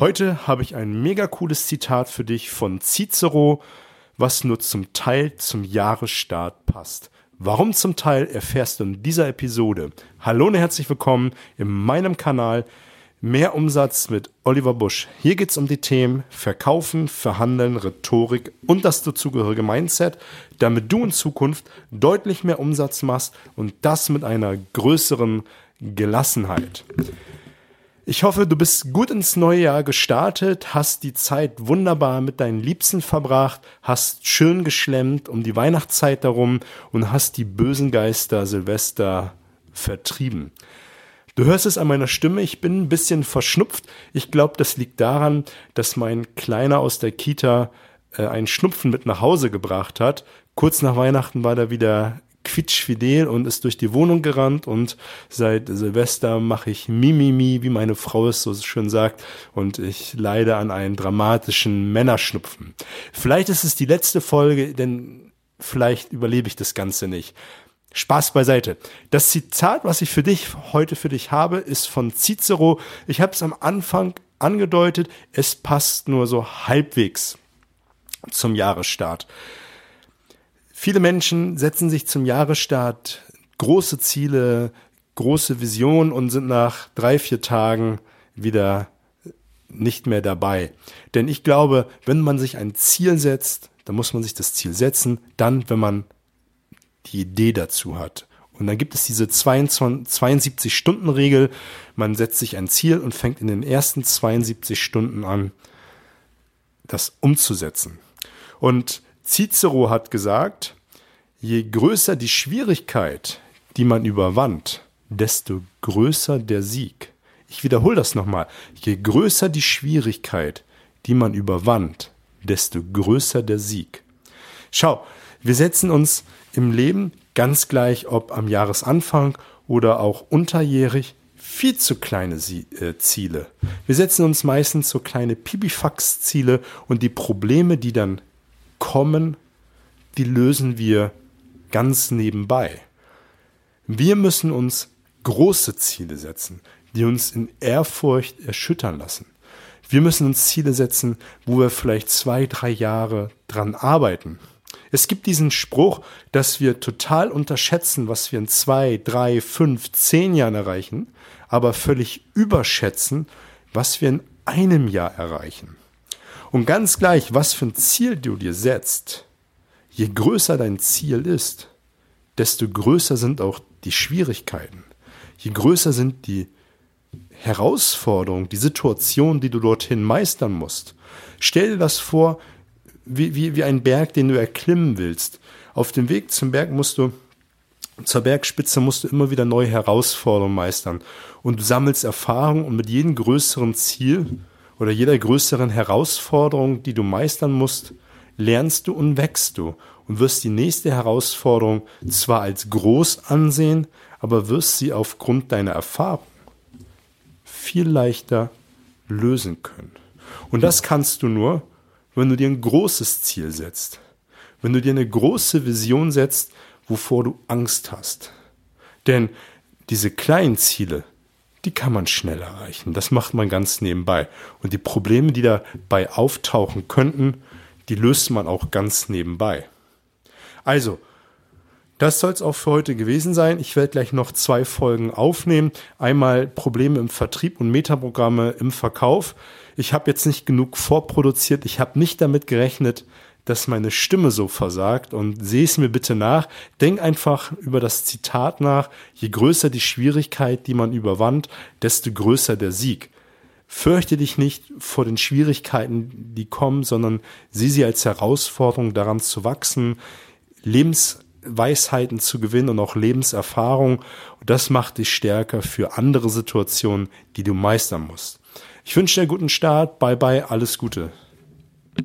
Heute habe ich ein mega cooles Zitat für dich von Cicero, was nur zum Teil zum Jahresstart passt. Warum zum Teil erfährst du in dieser Episode. Hallo und herzlich willkommen in meinem Kanal Mehr Umsatz mit Oliver Busch. Hier geht es um die Themen Verkaufen, Verhandeln, Rhetorik und das dazugehörige Mindset, damit du in Zukunft deutlich mehr Umsatz machst und das mit einer größeren Gelassenheit. Ich hoffe, du bist gut ins neue Jahr gestartet, hast die Zeit wunderbar mit deinen Liebsten verbracht, hast schön geschlemmt um die Weihnachtszeit darum und hast die bösen Geister Silvester vertrieben. Du hörst es an meiner Stimme, ich bin ein bisschen verschnupft. Ich glaube, das liegt daran, dass mein Kleiner aus der Kita äh, einen Schnupfen mit nach Hause gebracht hat. Kurz nach Weihnachten war er wieder quietschfidel und ist durch die Wohnung gerannt und seit Silvester mache ich Mimimi, wie meine Frau es so schön sagt, und ich leide an einem dramatischen Männerschnupfen. Vielleicht ist es die letzte Folge, denn vielleicht überlebe ich das Ganze nicht. Spaß beiseite. Das Zitat, was ich für dich heute für dich habe, ist von Cicero. Ich habe es am Anfang angedeutet, es passt nur so halbwegs zum Jahresstart. Viele Menschen setzen sich zum Jahresstart große Ziele, große Visionen und sind nach drei, vier Tagen wieder nicht mehr dabei. Denn ich glaube, wenn man sich ein Ziel setzt, dann muss man sich das Ziel setzen. Dann, wenn man die Idee dazu hat. Und dann gibt es diese 72-Stunden-Regel. Man setzt sich ein Ziel und fängt in den ersten 72 Stunden an, das umzusetzen. Und Cicero hat gesagt, je größer die Schwierigkeit, die man überwand, desto größer der Sieg. Ich wiederhole das nochmal. Je größer die Schwierigkeit, die man überwand, desto größer der Sieg. Schau, wir setzen uns im Leben, ganz gleich ob am Jahresanfang oder auch unterjährig, viel zu kleine äh, Ziele. Wir setzen uns meistens so kleine Pipifax-Ziele und die Probleme, die dann kommen, die lösen wir ganz nebenbei. Wir müssen uns große Ziele setzen, die uns in Ehrfurcht erschüttern lassen. Wir müssen uns Ziele setzen, wo wir vielleicht zwei, drei Jahre dran arbeiten. Es gibt diesen Spruch, dass wir total unterschätzen, was wir in zwei, drei, fünf, zehn Jahren erreichen, aber völlig überschätzen, was wir in einem Jahr erreichen. Und ganz gleich, was für ein Ziel du dir setzt, je größer dein Ziel ist, desto größer sind auch die Schwierigkeiten. Je größer sind die Herausforderungen, die Situation, die du dorthin meistern musst. Stell dir das vor, wie, wie, wie ein Berg, den du erklimmen willst. Auf dem Weg zum Berg musst du, zur Bergspitze musst du immer wieder neue Herausforderungen meistern. Und du sammelst Erfahrung und mit jedem größeren Ziel oder jeder größeren Herausforderung, die du meistern musst, lernst du und wächst du und wirst die nächste Herausforderung zwar als groß ansehen, aber wirst sie aufgrund deiner Erfahrung viel leichter lösen können. Und das kannst du nur, wenn du dir ein großes Ziel setzt, wenn du dir eine große Vision setzt, wovor du Angst hast. Denn diese kleinen Ziele, die kann man schnell erreichen. Das macht man ganz nebenbei. Und die Probleme, die dabei auftauchen könnten, die löst man auch ganz nebenbei. Also, das soll es auch für heute gewesen sein. Ich werde gleich noch zwei Folgen aufnehmen. Einmal Probleme im Vertrieb und Metaprogramme im Verkauf. Ich habe jetzt nicht genug vorproduziert. Ich habe nicht damit gerechnet, dass meine Stimme so versagt und sehe es mir bitte nach. Denk einfach über das Zitat nach. Je größer die Schwierigkeit, die man überwand, desto größer der Sieg. Fürchte dich nicht vor den Schwierigkeiten, die kommen, sondern sieh sie als Herausforderung, daran zu wachsen, Lebens Weisheiten zu gewinnen und auch Lebenserfahrung. Und das macht dich stärker für andere Situationen, die du meistern musst. Ich wünsche dir einen guten Start. Bye bye, alles Gute.